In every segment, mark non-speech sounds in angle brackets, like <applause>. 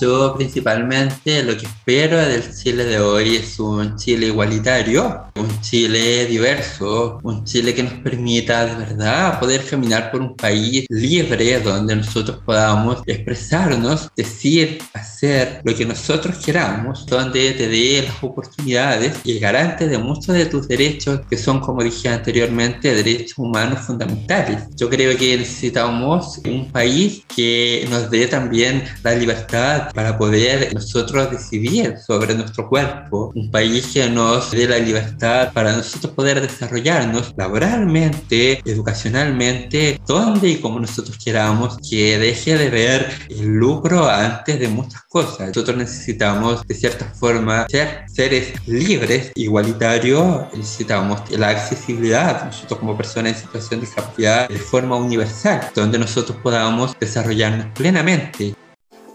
Yo principalmente lo que espero del Chile de hoy es un Chile igualitario, un Chile diverso, un Chile que nos permita de verdad poder caminar por un país libre donde nosotros podamos expresarnos, decir, hacer lo que nosotros queramos, donde te dé las oportunidades y garante de muchos de tus derechos que son, como dije anteriormente, derechos humanos fundamentales. Yo creo que necesitamos un país que nos dé también la libertad para poder nosotros decidir sobre nuestro cuerpo, un país que nos dé la libertad para nosotros poder desarrollarnos laboralmente, educacionalmente, donde y como nosotros queramos, que deje de ver el lucro antes de muchas cosas. Nosotros necesitamos de cierta forma ser seres libres, igualitarios, necesitamos la accesibilidad, nosotros como personas en situación de discapacidad, de forma universal, donde nosotros podamos desarrollarnos plenamente.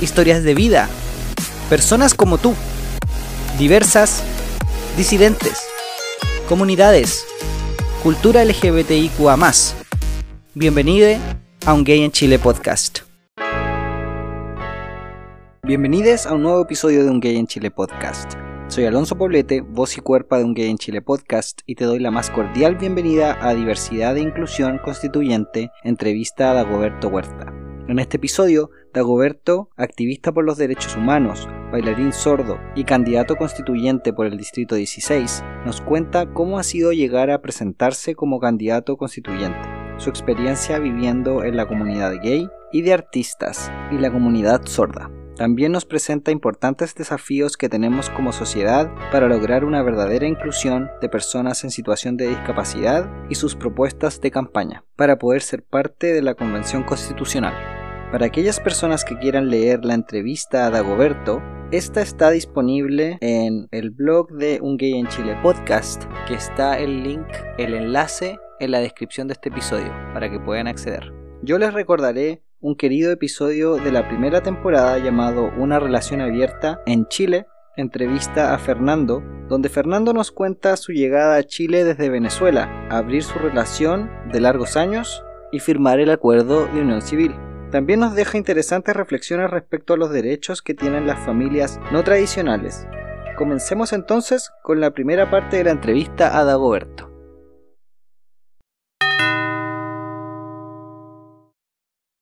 Historias de vida. Personas como tú. Diversas. Disidentes. Comunidades. Cultura LGBTIQA. Bienvenido a un Gay en Chile podcast. Bienvenidos a un nuevo episodio de Un Gay en Chile podcast. Soy Alonso Poblete, voz y cuerpo de Un Gay en Chile podcast, y te doy la más cordial bienvenida a Diversidad e Inclusión Constituyente, entrevista a Dagoberto Huerta. En este episodio, Dagoberto, activista por los derechos humanos, bailarín sordo y candidato constituyente por el Distrito 16, nos cuenta cómo ha sido llegar a presentarse como candidato constituyente, su experiencia viviendo en la comunidad gay y de artistas y la comunidad sorda. También nos presenta importantes desafíos que tenemos como sociedad para lograr una verdadera inclusión de personas en situación de discapacidad y sus propuestas de campaña para poder ser parte de la Convención Constitucional. Para aquellas personas que quieran leer la entrevista a Dagoberto, esta está disponible en el blog de Un Gay en Chile podcast, que está el link, el enlace en la descripción de este episodio para que puedan acceder. Yo les recordaré un querido episodio de la primera temporada llamado Una relación abierta en Chile, entrevista a Fernando, donde Fernando nos cuenta su llegada a Chile desde Venezuela, abrir su relación de largos años y firmar el acuerdo de unión civil. También nos deja interesantes reflexiones respecto a los derechos que tienen las familias no tradicionales. Comencemos entonces con la primera parte de la entrevista a Dagoberto.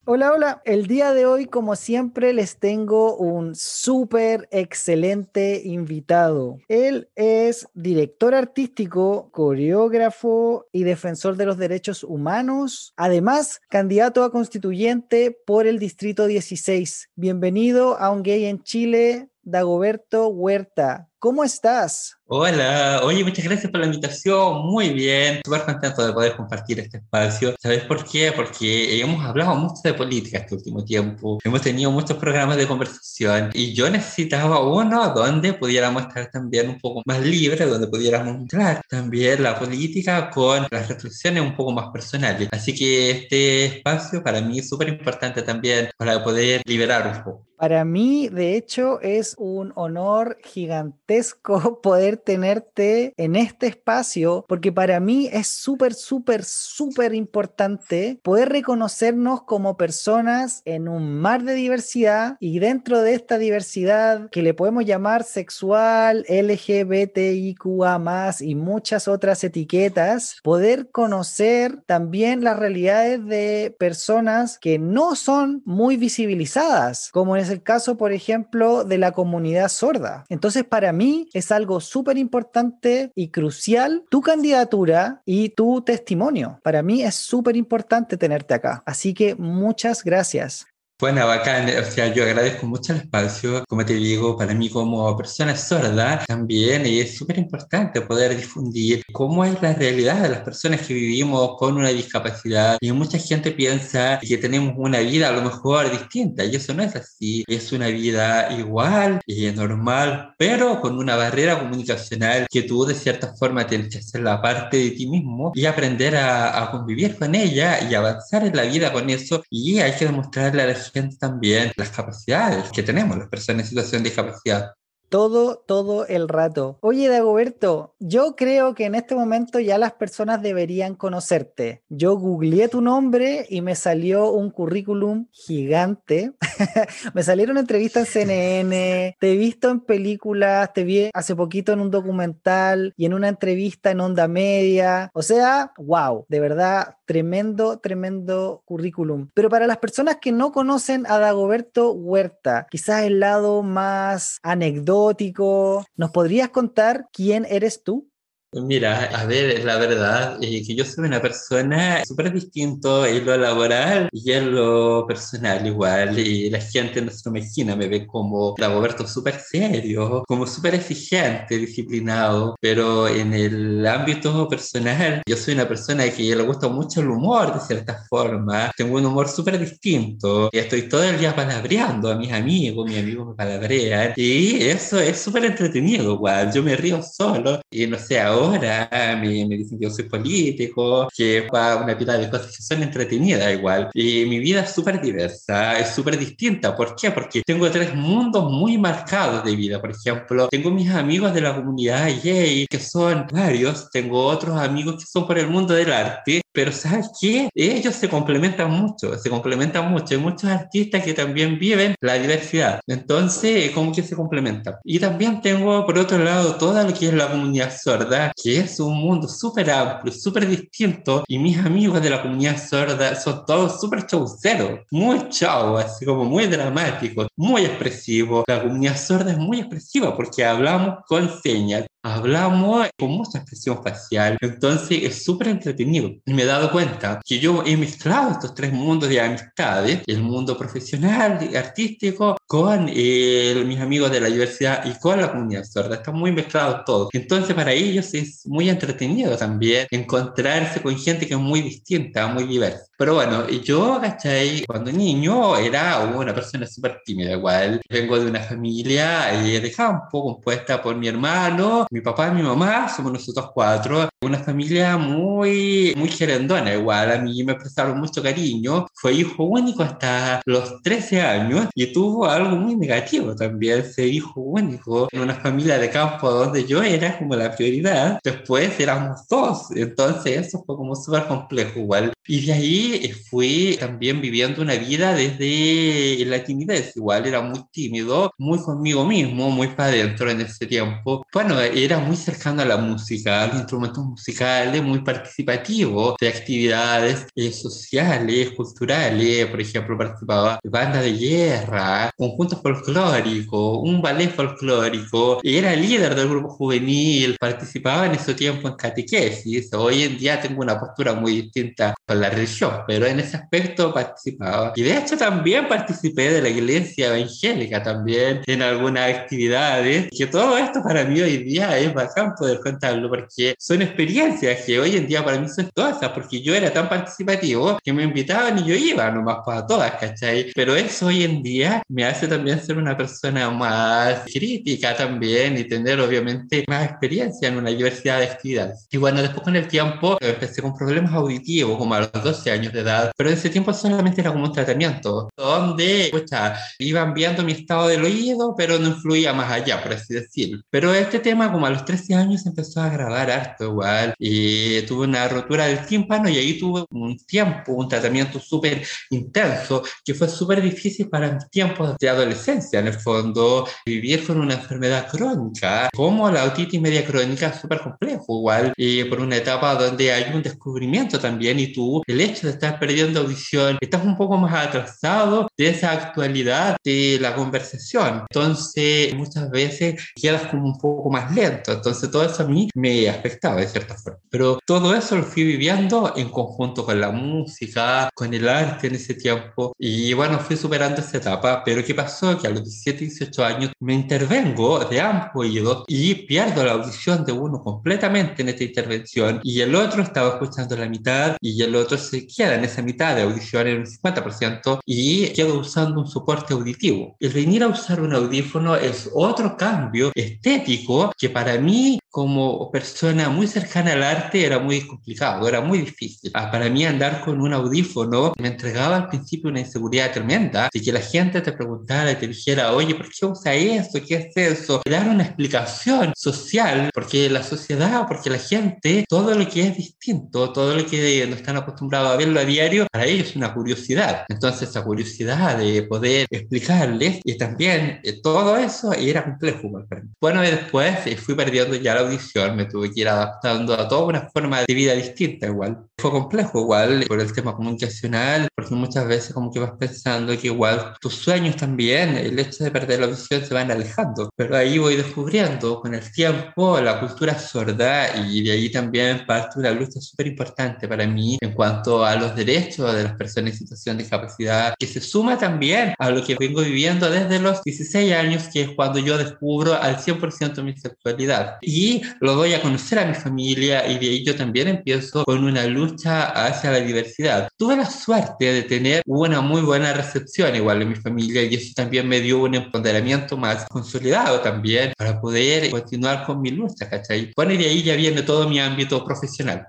Hola, hola. El día de hoy, como siempre, les tengo un súper excelente invitado. Él es director artístico, coreógrafo y defensor de los derechos humanos. Además, candidato a constituyente por el Distrito 16. Bienvenido a Un Gay en Chile, Dagoberto Huerta. ¿Cómo estás? Hola, oye, muchas gracias por la invitación, muy bien, súper contento de poder compartir este espacio. ¿Sabes por qué? Porque hemos hablado mucho de política este último tiempo, hemos tenido muchos programas de conversación y yo necesitaba uno donde pudiéramos estar también un poco más libres, donde pudiéramos entrar también la política con las reflexiones un poco más personales. Así que este espacio para mí es súper importante también para poder liberar un poco. Para mí, de hecho, es un honor gigantesco <laughs> poder tenerte en este espacio, porque para mí es súper, súper, súper importante poder reconocernos como personas en un mar de diversidad y dentro de esta diversidad que le podemos llamar sexual, LGBTIQA y muchas otras etiquetas, poder conocer también las realidades de personas que no son muy visibilizadas, como es el caso, por ejemplo, de la comunidad sorda. Entonces, para mí es algo súper importante y crucial tu candidatura y tu testimonio. Para mí es súper importante tenerte acá. Así que muchas gracias. Bueno, bacán, o sea, yo agradezco mucho el espacio, como te digo, para mí como persona sorda también es súper importante poder difundir cómo es la realidad de las personas que vivimos con una discapacidad y mucha gente piensa que tenemos una vida a lo mejor distinta y eso no es así, es una vida igual y normal, pero con una barrera comunicacional que tú de cierta forma tienes que hacer la parte de ti mismo y aprender a, a convivir con ella y avanzar en la vida con eso y hay que demostrarle a la también las capacidades que tenemos las personas en situación de discapacidad. Todo, todo el rato. Oye, Dagoberto, yo creo que en este momento ya las personas deberían conocerte. Yo googleé tu nombre y me salió un currículum gigante. <laughs> me salieron entrevistas en CNN, te he visto en películas, te vi hace poquito en un documental y en una entrevista en Onda Media. O sea, wow, de verdad, tremendo, tremendo currículum. Pero para las personas que no conocen a Dagoberto Huerta, quizás el lado más anecdótico, ¿Nos podrías contar quién eres tú? Mira, a ver, la verdad es eh, que yo soy una persona súper distinto en lo laboral y en lo personal igual. Y la gente no se imagina, me ve como Dagoberto súper serio, como súper exigente, disciplinado. Pero en el ámbito personal, yo soy una persona que le gusta mucho el humor de cierta forma. Tengo un humor súper distinto. Y estoy todo el día palabreando a mis amigos, mis amigos me palabrean. Y eso es súper entretenido igual. Yo me río solo y no sé, ahora me, me, dicen que yo soy político, que va una pila de cosas que son entretenidas igual. Y mi vida es súper diversa, es súper distinta. ¿Por qué? Porque tengo tres mundos muy marcados de vida. Por ejemplo, tengo mis amigos de la comunidad gay, que son varios. Tengo otros amigos que son por el mundo del arte. Pero ¿sabes qué? Ellos se complementan mucho, se complementan mucho. Hay muchos artistas que también viven la diversidad. Entonces, como que se complementan. Y también tengo, por otro lado, toda lo que es la comunidad sorda, que es un mundo súper amplio, súper distinto, y mis amigos de la comunidad sorda son todos súper chauceros, muy chau, así como muy dramáticos, muy expresivos. La comunidad sorda es muy expresiva porque hablamos con señas, hablamos con mucha expresión facial, entonces es súper entretenido. Y me he dado cuenta que yo he mezclado estos tres mundos de amistades, el mundo profesional, artístico, con eh, mis amigos de la diversidad y con la comunidad sorda. Está muy mezclado todo. Entonces para ellos es muy entretenido también encontrarse con gente que es muy distinta, muy diversa. Pero bueno, yo, ¿cachai? Cuando niño era una persona súper tímida igual. Vengo de una familia eh, de campo compuesta por mi hermano, mi papá y mi mamá, somos nosotros cuatro. Una familia muy, muy gerendona igual. A mí me prestaron mucho cariño. Fue hijo único hasta los 13 años y tuvo algo muy negativo también, ser hijo único en una familia de campo donde yo era como la prioridad. Después éramos dos. Entonces eso fue como súper complejo igual. Y de ahí fui también viviendo una vida desde la timidez. Igual era muy tímido, muy conmigo mismo, muy para adentro en ese tiempo. Bueno, era muy cercano a la música, a los instrumentos musicales, muy participativo de actividades eh, sociales, culturales. Por ejemplo, participaba de banda de guerra, conjuntos folclóricos, un ballet folclórico. Era líder del grupo juvenil, participaba en ese tiempo en catequesis. Hoy en día tengo una postura muy distinta la religión, pero en ese aspecto participaba. Y de hecho también participé de la iglesia evangélica también en algunas actividades, que todo esto para mí hoy día es bacán poder contarlo, porque son experiencias que hoy en día para mí son todas, porque yo era tan participativo que me invitaban y yo iba nomás para todas, ¿cachai? Pero eso hoy en día me hace también ser una persona más crítica también y tener obviamente más experiencia en una diversidad de actividades. Y bueno, después con el tiempo empecé con problemas auditivos, como a 12 años de edad, pero en ese tiempo solamente era como un tratamiento, donde pucha, iban viendo mi estado del oído, pero no influía más allá, por así decirlo. Pero este tema, como a los 13 años, empezó a agravar harto igual, y tuve una rotura del tímpano y ahí tuve un tiempo, un tratamiento súper intenso, que fue súper difícil para mis tiempos de adolescencia, en el fondo, vivir con una enfermedad crónica, como la otitis media crónica, súper complejo igual, y por una etapa donde hay un descubrimiento también y tú el hecho de estar perdiendo audición, estás un poco más atrasado de esa actualidad de la conversación. Entonces, muchas veces quedas como un poco más lento. Entonces, todo eso a mí me afectaba de cierta forma. Pero todo eso lo fui viviendo en conjunto con la música, con el arte en ese tiempo. Y bueno, fui superando esa etapa. Pero ¿qué pasó? Que a los 17, 18 años me intervengo de ambos oídos y pierdo la audición de uno completamente en esta intervención y el otro estaba escuchando la mitad y el otro se queda en esa mitad de audición en un 50% y queda usando un soporte auditivo. El venir a usar un audífono es otro cambio estético que para mí como persona muy cercana al arte era muy complicado, era muy difícil. Ah, para mí andar con un audífono me entregaba al principio una inseguridad tremenda de que la gente te preguntara y te dijera, oye, ¿por qué usa eso? ¿Qué es eso? Dar una explicación social, porque la sociedad, porque la gente, todo lo que es distinto, todo lo que no están acostumbrados a verlo a diario, para ellos es una curiosidad. Entonces, esa curiosidad de poder explicarles y también eh, todo eso era complejo. Bueno, y después eh, fui perdiendo ya la me tuve que ir adaptando a toda una forma de vida distinta igual. Fue complejo igual por el tema comunicacional, porque muchas veces como que vas pensando que igual tus sueños también, el hecho de perder la audición se van alejando, pero ahí voy descubriendo con el tiempo la cultura sorda y de ahí también parte una lucha súper importante para mí en cuanto a los derechos de las personas en situación de discapacidad, que se suma también a lo que vengo viviendo desde los 16 años, que es cuando yo descubro al 100% mi sexualidad. Y lo doy a conocer a mi familia y de ahí yo también empiezo con una lucha hacia la diversidad. Tuve la suerte de tener una muy buena recepción igual en mi familia y eso también me dio un empoderamiento más consolidado también para poder continuar con mi lucha, ¿cachai? Bueno, y de ahí ya viene todo mi ámbito profesional.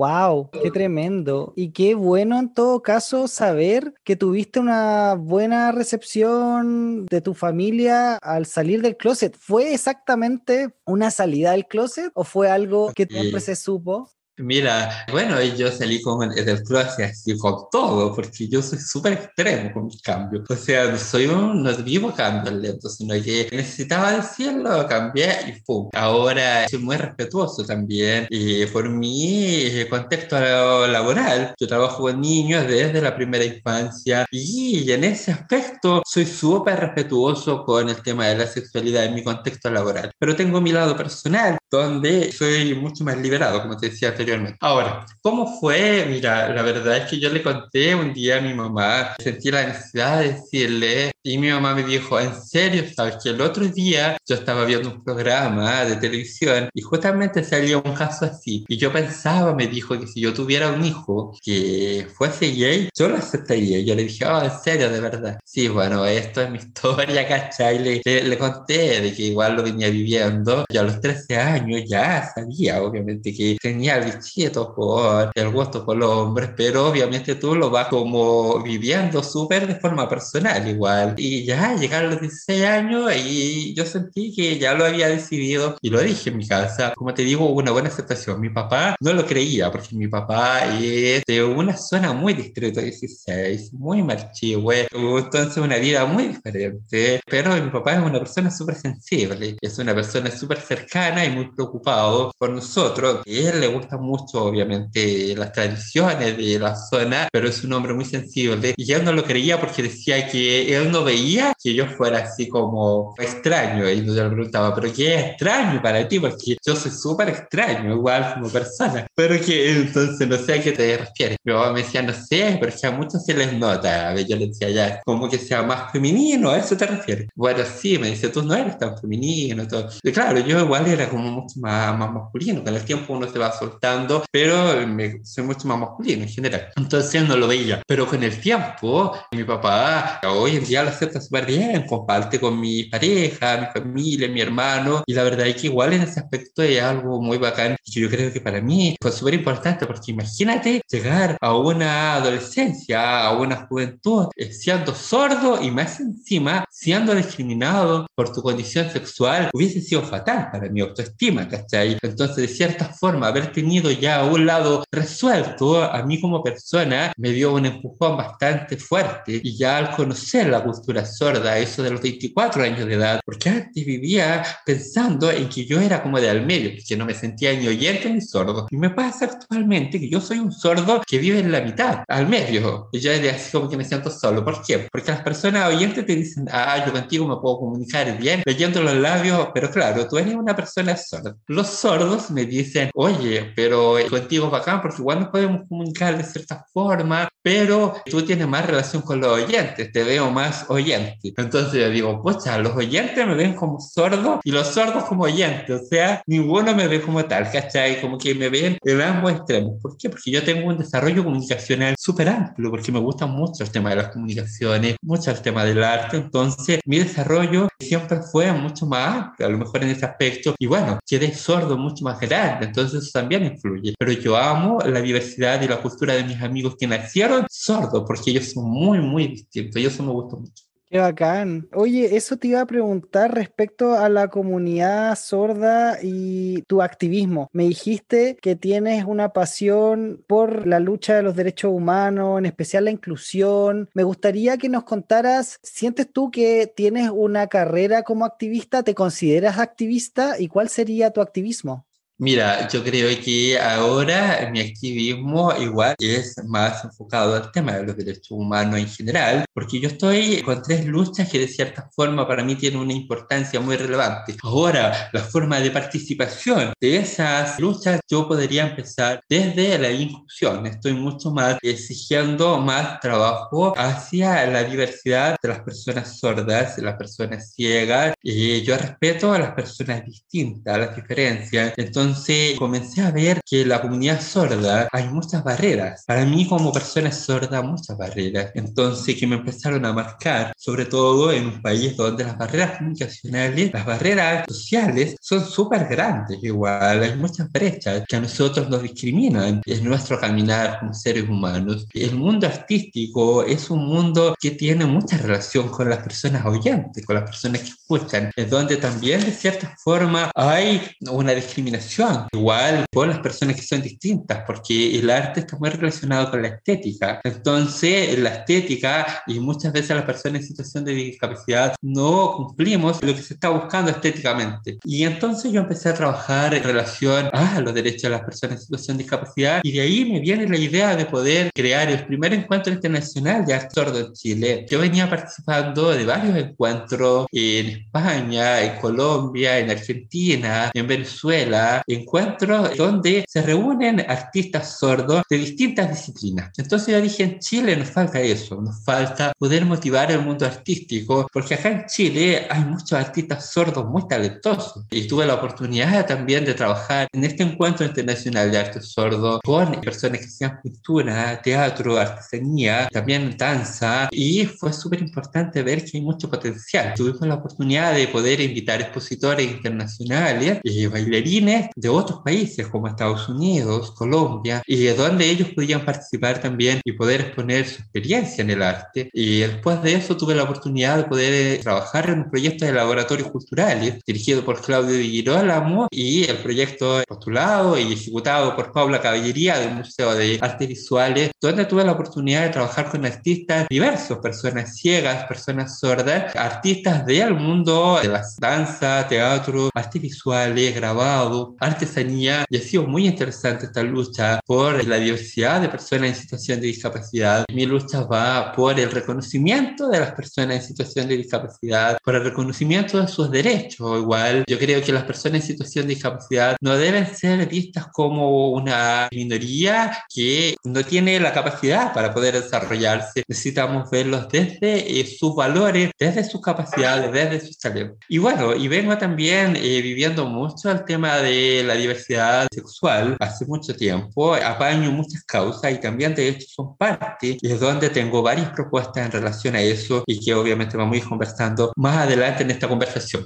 Wow, qué tremendo. Y qué bueno en todo caso saber que tuviste una buena recepción de tu familia al salir del closet. ¿Fue exactamente una salida del closet o fue algo que siempre se supo? Mira, bueno, yo salí con el closet así con todo, porque yo soy súper extremo con mis cambios. O sea, soy un, no vivo cambios lentos, sino que necesitaba decirlo, cambié y pum. Ahora soy muy respetuoso también. Y por mi contexto laboral, yo trabajo con niños desde la primera infancia y en ese aspecto soy súper respetuoso con el tema de la sexualidad en mi contexto laboral. Pero tengo mi lado personal, donde soy mucho más liberado, como te decía anteriormente Ahora, ¿cómo fue? Mira, la verdad es que yo le conté un día a mi mamá, sentí la necesidad de decirle, y mi mamá me dijo, ¿en serio? Sabes que el otro día yo estaba viendo un programa de televisión y justamente salió un caso así. Y yo pensaba, me dijo, que si yo tuviera un hijo que fuese gay, yo lo aceptaría. Yo le dije, oh, ¿en serio? De verdad. Sí, bueno, esto es mi historia, <laughs> ¿cachai? Le, le, le conté de que igual lo venía viviendo. Y a los 13 años ya sabía, obviamente, que tenía el quieto por el gusto por los hombres, pero obviamente tú lo vas como viviendo súper de forma personal igual. Y ya llegaron los 16 años y yo sentí que ya lo había decidido y lo dije en mi casa. Como te digo, una buena aceptación. Mi papá no lo creía porque mi papá es de una zona muy distrito 16, muy marchihue, entonces una vida muy diferente. Pero mi papá es una persona súper sensible, es una persona súper cercana y muy preocupado por nosotros. Y a él le gusta mucho, obviamente, las tradiciones de la zona, pero es un hombre muy sensible. Y él no lo creía porque decía que él no veía que yo fuera así como extraño. Y yo le preguntaba, ¿pero qué es extraño para ti? Porque yo soy súper extraño, igual como persona. Pero que entonces no sé a qué te refieres. Mi mamá me decía, no sé, pero que a muchos se les nota. A yo le decía, ya, como que sea más femenino, ¿a eso te refieres? Bueno, sí, me dice, tú no eres tan femenino. Todo. Y claro, yo igual era como mucho más, más masculino. Con el tiempo uno se va pero me, soy mucho más masculino en general. Entonces no lo veía. Pero con el tiempo, mi papá hoy en día lo acepta súper bien, comparte con mi pareja, mi familia, mi hermano, y la verdad es que igual en ese aspecto es algo muy bacán y yo creo que para mí fue súper importante porque imagínate llegar a una adolescencia, a una juventud, eh, siendo sordo y más encima siendo discriminado por tu condición sexual hubiese sido fatal para mi autoestima, ¿cachai? Entonces, de cierta forma, haber tenido ya un lado resuelto a mí como persona me dio un empujón bastante fuerte y ya al conocer la cultura sorda, eso de los 24 años de edad, porque antes vivía pensando en que yo era como de al medio, que no me sentía ni oyente ni sordo. Y me pasa actualmente que yo soy un sordo que vive en la mitad, al medio. Y yo de así como que me siento solo. ¿Por qué? Porque las personas oyentes te dicen, ah, yo contigo me puedo comunicar bien, leyendo los labios, pero claro, tú eres una persona sorda. Los sordos me dicen, oye, pero contigo es bacán porque igual nos podemos comunicar de cierta forma, pero tú tienes más relación con los oyentes, te veo más oyente. Entonces yo digo, pucha, los oyentes me ven como sordo y los sordos como oyentes, o sea, ninguno me ve como tal, ¿cachai? Como que me ven en ambos extremos. ¿Por qué? Porque yo tengo un desarrollo comunicacional súper amplio, porque me gusta mucho el tema de las comunicaciones, mucho el tema del arte, entonces mi desarrollo siempre fue mucho más amplio, a lo mejor en ese aspecto, y bueno, quedé sordo mucho más grande, entonces eso también Pero yo amo la diversidad y la cultura de mis amigos que nacieron sordos, porque ellos son muy, muy distintos, y eso me gusta mucho. Qué bacán. Oye, eso te iba a preguntar respecto a la comunidad sorda y tu activismo. Me dijiste que tienes una pasión por la lucha de los derechos humanos, en especial la inclusión. Me gustaría que nos contaras, ¿sientes tú que tienes una carrera como activista? ¿Te consideras activista? ¿Y cuál sería tu activismo? Mira, yo creo que ahora mi activismo igual es más enfocado al tema de los derechos humanos en general, porque yo estoy con tres luchas que de cierta forma para mí tienen una importancia muy relevante. Ahora, la forma de participación de esas luchas yo podría empezar desde la inclusión. Estoy mucho más exigiendo más trabajo hacia la diversidad de las personas sordas, de las personas ciegas. Y yo respeto a las personas distintas, a las diferencias. Entonces, entonces comencé a ver que la comunidad sorda hay muchas barreras. Para mí como persona sorda, muchas barreras. Entonces que me empezaron a marcar, sobre todo en un país donde las barreras comunicacionales, las barreras sociales son súper grandes igual. Hay muchas brechas que a nosotros nos discriminan en nuestro caminar como seres humanos. El mundo artístico es un mundo que tiene mucha relación con las personas oyentes, con las personas que escuchan, es donde también de cierta forma hay una discriminación igual por las personas que son distintas, porque el arte está muy relacionado con la estética. Entonces, la estética y muchas veces las personas en situación de discapacidad no cumplimos lo que se está buscando estéticamente. Y entonces yo empecé a trabajar en relación a los derechos de las personas en situación de discapacidad y de ahí me viene la idea de poder crear el primer encuentro internacional de arte sordo en Chile. Yo venía participando de varios encuentros en España, en Colombia, en Argentina, en Venezuela, encuentros donde se reúnen artistas sordos de distintas disciplinas. Entonces yo dije, en Chile nos falta eso, nos falta poder motivar el mundo artístico, porque acá en Chile hay muchos artistas sordos muy talentosos. Y tuve la oportunidad también de trabajar en este encuentro internacional de arte sordo con personas que hacían pintura, teatro, artesanía, también danza, y fue súper importante ver que hay mucho potencial. Tuvimos la oportunidad de poder invitar expositores internacionales y bailarines de otros países como Estados Unidos, Colombia, y donde ellos podían participar también y poder exponer su experiencia en el arte. Y después de eso tuve la oportunidad de poder eh, trabajar en un proyecto de laboratorios culturales dirigido por Claudio Di Girolamo y el proyecto postulado y ejecutado por Paula Caballería del Museo de Artes Visuales, donde tuve la oportunidad de trabajar con artistas diversos, personas ciegas, personas sordas, artistas del mundo de la danza, teatro, artes visuales, grabado, artesanía y ha sido muy interesante esta lucha por la diversidad de personas en situación de discapacidad. Mi lucha va por el reconocimiento de las personas en situación de discapacidad, por el reconocimiento de sus derechos. Igual, yo creo que las personas en situación de discapacidad no deben ser vistas como una minoría que no tiene la capacidad para poder desarrollarse. Necesitamos verlos desde eh, sus valores, desde sus capacidades, desde sus talentos. Y bueno, y vengo también eh, viviendo mucho el tema de la diversidad sexual hace mucho tiempo, apaño muchas causas y también de hecho son parte y es donde tengo varias propuestas en relación a eso y que obviamente vamos a ir conversando más adelante en esta conversación.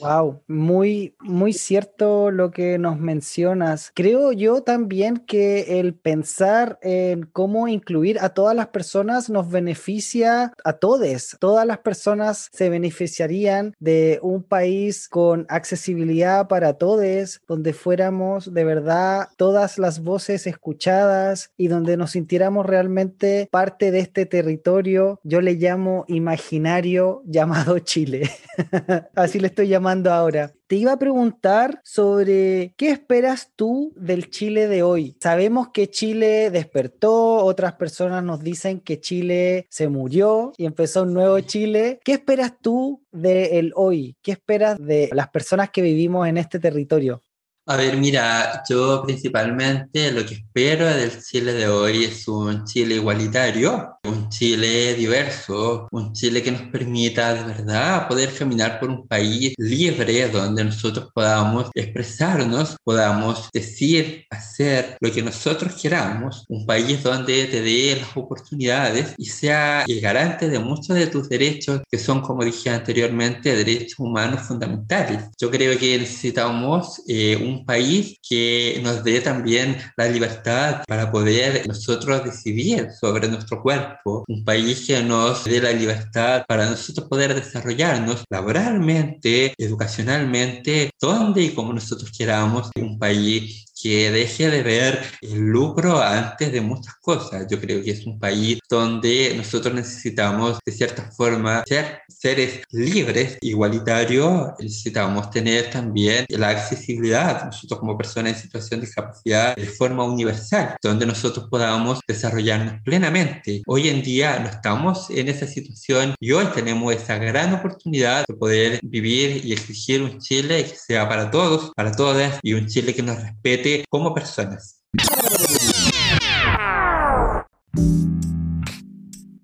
Wow, muy, muy cierto lo que nos mencionas. Creo yo también que el pensar en cómo incluir a todas las personas nos beneficia a todos. Todas las personas se beneficiarían de un país con accesibilidad para todos, donde fuéramos de verdad todas las voces escuchadas y donde nos sintiéramos realmente parte de este territorio. Yo le llamo imaginario <laughs> llamado Chile. <laughs> Así le estoy llamando ahora. Te iba a preguntar sobre qué esperas tú del Chile de hoy. Sabemos que Chile despertó, otras personas nos dicen que Chile se murió y empezó un nuevo Chile. ¿Qué esperas tú del hoy? ¿Qué esperas de las personas que vivimos en este territorio? A ver, mira, yo principalmente lo que espero del Chile de hoy es un Chile igualitario, un Chile diverso, un Chile que nos permita de verdad poder caminar por un país libre donde nosotros podamos expresarnos, podamos decir, hacer lo que nosotros queramos, un país donde te dé las oportunidades y sea el garante de muchos de tus derechos que son, como dije anteriormente, derechos humanos fundamentales. Yo creo que necesitamos eh, un un país que nos dé también la libertad para poder nosotros decidir sobre nuestro cuerpo, un país que nos dé la libertad para nosotros poder desarrollarnos laboralmente, educacionalmente, donde y como nosotros queramos, un país que deje de ver el lucro antes de muchas cosas. Yo creo que es un país donde nosotros necesitamos, de cierta forma, ser seres libres, igualitarios, necesitamos tener también la accesibilidad, nosotros como personas en situación de discapacidad, de forma universal, donde nosotros podamos desarrollarnos plenamente. Hoy en día no estamos en esa situación y hoy tenemos esa gran oportunidad de poder vivir y exigir un Chile que sea para todos, para todas, y un Chile que nos respete como personas.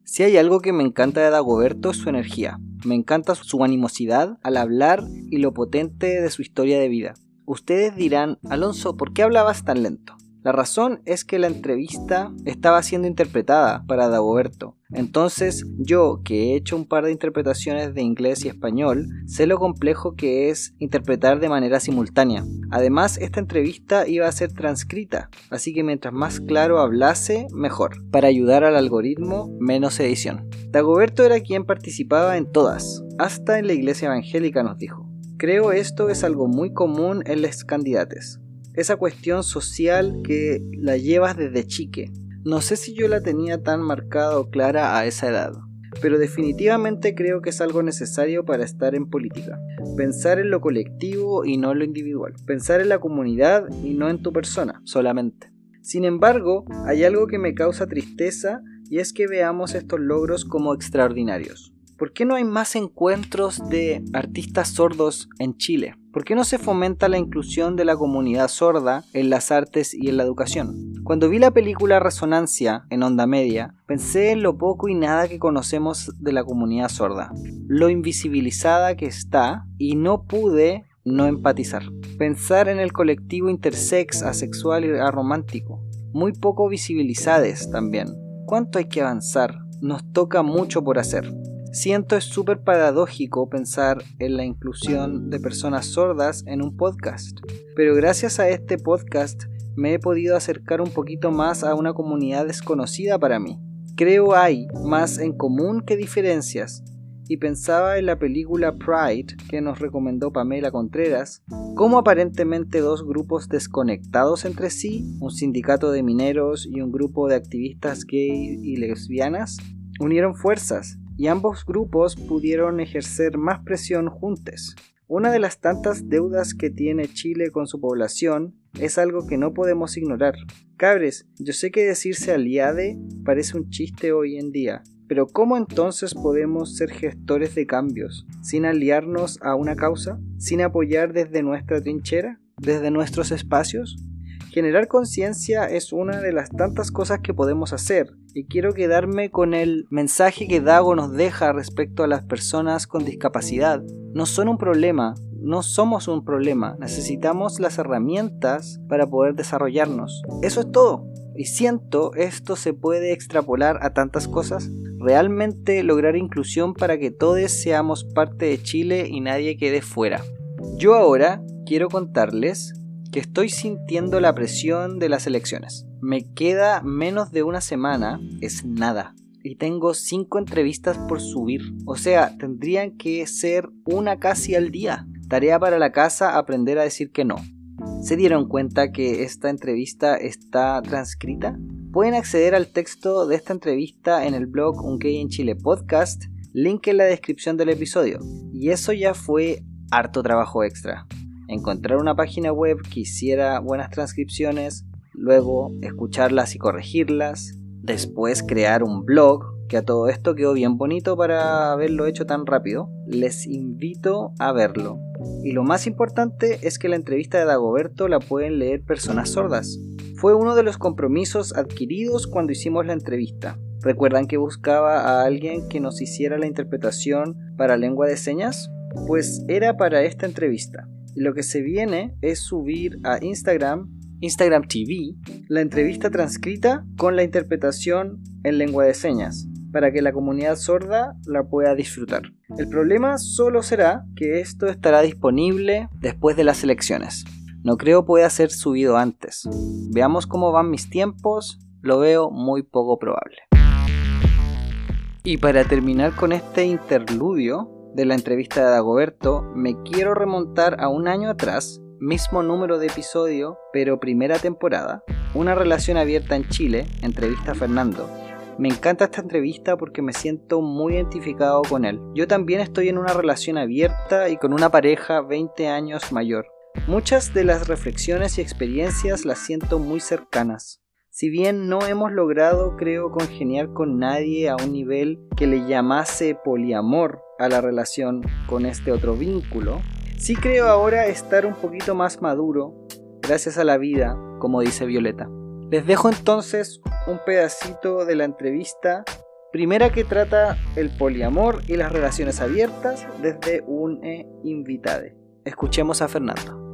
Si hay algo que me encanta de Dagoberto es su energía. Me encanta su animosidad al hablar y lo potente de su historia de vida. Ustedes dirán, Alonso, ¿por qué hablabas tan lento? La razón es que la entrevista estaba siendo interpretada para Dagoberto. Entonces yo, que he hecho un par de interpretaciones de inglés y español, sé lo complejo que es interpretar de manera simultánea. Además, esta entrevista iba a ser transcrita, así que mientras más claro hablase, mejor. Para ayudar al algoritmo, menos edición. Dagoberto era quien participaba en todas, hasta en la iglesia evangélica nos dijo. Creo esto es algo muy común en los candidatos esa cuestión social que la llevas desde chique. No sé si yo la tenía tan marcada o clara a esa edad, pero definitivamente creo que es algo necesario para estar en política. Pensar en lo colectivo y no en lo individual. Pensar en la comunidad y no en tu persona solamente. Sin embargo, hay algo que me causa tristeza y es que veamos estos logros como extraordinarios. ¿Por qué no hay más encuentros de artistas sordos en Chile? ¿Por qué no se fomenta la inclusión de la comunidad sorda en las artes y en la educación? Cuando vi la película Resonancia en Onda Media, pensé en lo poco y nada que conocemos de la comunidad sorda, lo invisibilizada que está y no pude no empatizar. Pensar en el colectivo intersex, asexual y aromántico, muy poco visibilizadas también. ¿Cuánto hay que avanzar? Nos toca mucho por hacer. Siento es súper paradójico pensar en la inclusión de personas sordas en un podcast, pero gracias a este podcast me he podido acercar un poquito más a una comunidad desconocida para mí. Creo hay más en común que diferencias, y pensaba en la película Pride que nos recomendó Pamela Contreras, cómo aparentemente dos grupos desconectados entre sí, un sindicato de mineros y un grupo de activistas gay y lesbianas, unieron fuerzas y ambos grupos pudieron ejercer más presión juntos. Una de las tantas deudas que tiene Chile con su población es algo que no podemos ignorar. Cabres, yo sé que decirse aliade parece un chiste hoy en día, pero ¿cómo entonces podemos ser gestores de cambios sin aliarnos a una causa? ¿Sin apoyar desde nuestra trinchera? ¿Desde nuestros espacios? Generar conciencia es una de las tantas cosas que podemos hacer y quiero quedarme con el mensaje que Dago nos deja respecto a las personas con discapacidad. No son un problema, no somos un problema, necesitamos las herramientas para poder desarrollarnos. Eso es todo. Y siento esto se puede extrapolar a tantas cosas. Realmente lograr inclusión para que todos seamos parte de Chile y nadie quede fuera. Yo ahora quiero contarles que estoy sintiendo la presión de las elecciones. Me queda menos de una semana, es nada. Y tengo cinco entrevistas por subir. O sea, tendrían que ser una casi al día. Tarea para la casa, aprender a decir que no. ¿Se dieron cuenta que esta entrevista está transcrita? Pueden acceder al texto de esta entrevista en el blog Un Gay en Chile podcast, link en la descripción del episodio. Y eso ya fue harto trabajo extra. Encontrar una página web que hiciera buenas transcripciones, luego escucharlas y corregirlas, después crear un blog, que a todo esto quedó bien bonito para haberlo hecho tan rápido. Les invito a verlo. Y lo más importante es que la entrevista de Dagoberto la pueden leer personas sordas. Fue uno de los compromisos adquiridos cuando hicimos la entrevista. ¿Recuerdan que buscaba a alguien que nos hiciera la interpretación para lengua de señas? Pues era para esta entrevista. Y lo que se viene es subir a Instagram, Instagram TV, la entrevista transcrita con la interpretación en lengua de señas, para que la comunidad sorda la pueda disfrutar. El problema solo será que esto estará disponible después de las elecciones. No creo pueda ser subido antes. Veamos cómo van mis tiempos, lo veo muy poco probable. Y para terminar con este interludio, de la entrevista de Dagoberto, me quiero remontar a un año atrás, mismo número de episodio, pero primera temporada, una relación abierta en Chile, entrevista a Fernando. Me encanta esta entrevista porque me siento muy identificado con él. Yo también estoy en una relación abierta y con una pareja 20 años mayor. Muchas de las reflexiones y experiencias las siento muy cercanas. Si bien no hemos logrado, creo, congeniar con nadie a un nivel que le llamase poliamor a la relación con este otro vínculo, sí creo ahora estar un poquito más maduro, gracias a la vida, como dice Violeta. Les dejo entonces un pedacito de la entrevista, primera que trata el poliamor y las relaciones abiertas desde un e invitade. Escuchemos a Fernando.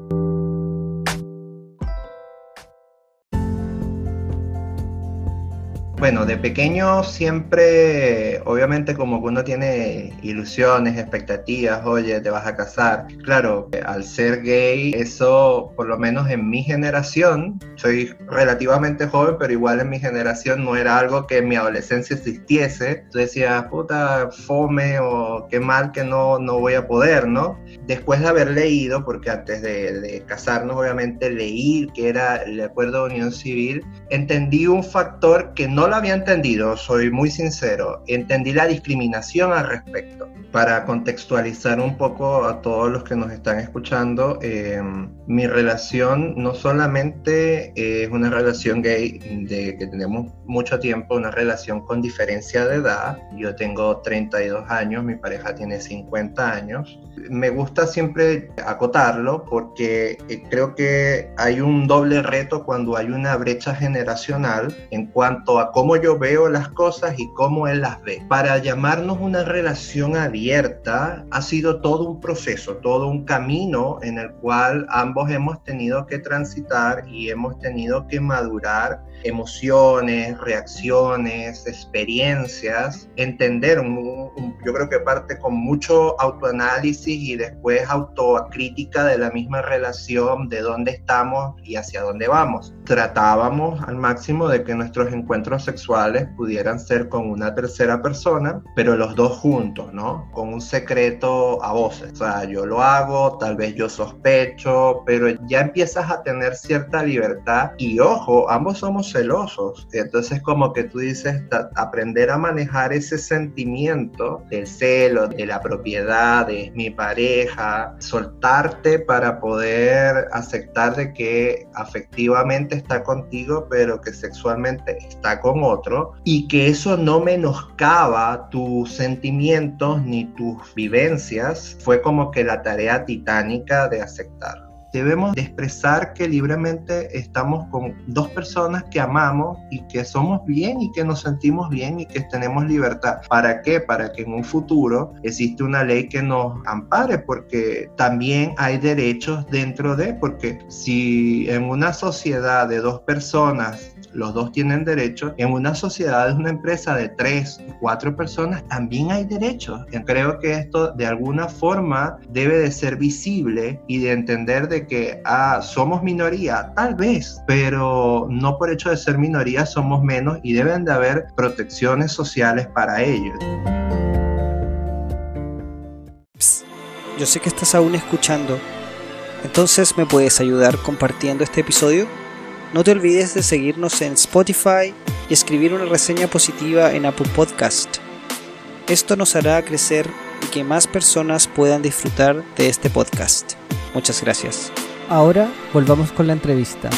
Bueno, de pequeño siempre, obviamente como que uno tiene ilusiones, expectativas, oye, te vas a casar. Claro, al ser gay, eso por lo menos en mi generación, soy relativamente joven, pero igual en mi generación no era algo que en mi adolescencia existiese. Tú decías, puta, fome o qué mal que no, no voy a poder, ¿no? Después de haber leído, porque antes de, de casarnos obviamente leí que era el acuerdo de unión civil, entendí un factor que no lo había entendido, soy muy sincero, entendí la discriminación al respecto. Para contextualizar un poco a todos los que nos están escuchando, eh, mi relación no solamente es una relación gay de que tenemos mucho tiempo, una relación con diferencia de edad. Yo tengo 32 años, mi pareja tiene 50 años. Me gusta siempre acotarlo porque eh, creo que hay un doble reto cuando hay una brecha generacional en cuanto a cómo yo veo las cosas y cómo él las ve. Para llamarnos una relación abierta ha sido todo un proceso, todo un camino en el cual ambos hemos tenido que transitar y hemos tenido que madurar emociones, reacciones, experiencias, entender, yo creo que parte con mucho autoanálisis y después autocrítica de la misma relación, de dónde estamos y hacia dónde vamos. Tratábamos al máximo de que nuestros encuentros sexuales pudieran ser con una tercera persona, pero los dos juntos, ¿no? Con un secreto a voces. O sea, yo lo hago, tal vez yo sospecho, pero ya empiezas a tener cierta libertad y ojo, ambos somos celosos. Entonces como que tú dices, aprender a manejar ese sentimiento del celo, de la propiedad, de mi pareja, soltarte para poder aceptar de que afectivamente está contigo, pero que sexualmente está con otro y que eso no menoscaba tus sentimientos ni tus vivencias, fue como que la tarea titánica de aceptar debemos de expresar que libremente estamos con dos personas que amamos y que somos bien y que nos sentimos bien y que tenemos libertad. ¿Para qué? Para que en un futuro existe una ley que nos ampare, porque también hay derechos dentro de, porque si en una sociedad de dos personas los dos tienen derechos. En una sociedad, en una empresa de tres, cuatro personas, también hay derechos. Creo que esto de alguna forma debe de ser visible y de entender de que ah, somos minoría, tal vez, pero no por hecho de ser minoría somos menos y deben de haber protecciones sociales para ellos. yo sé que estás aún escuchando, entonces me puedes ayudar compartiendo este episodio. No te olvides de seguirnos en Spotify y escribir una reseña positiva en Apple Podcast. Esto nos hará crecer y que más personas puedan disfrutar de este podcast. Muchas gracias. Ahora volvamos con la entrevista.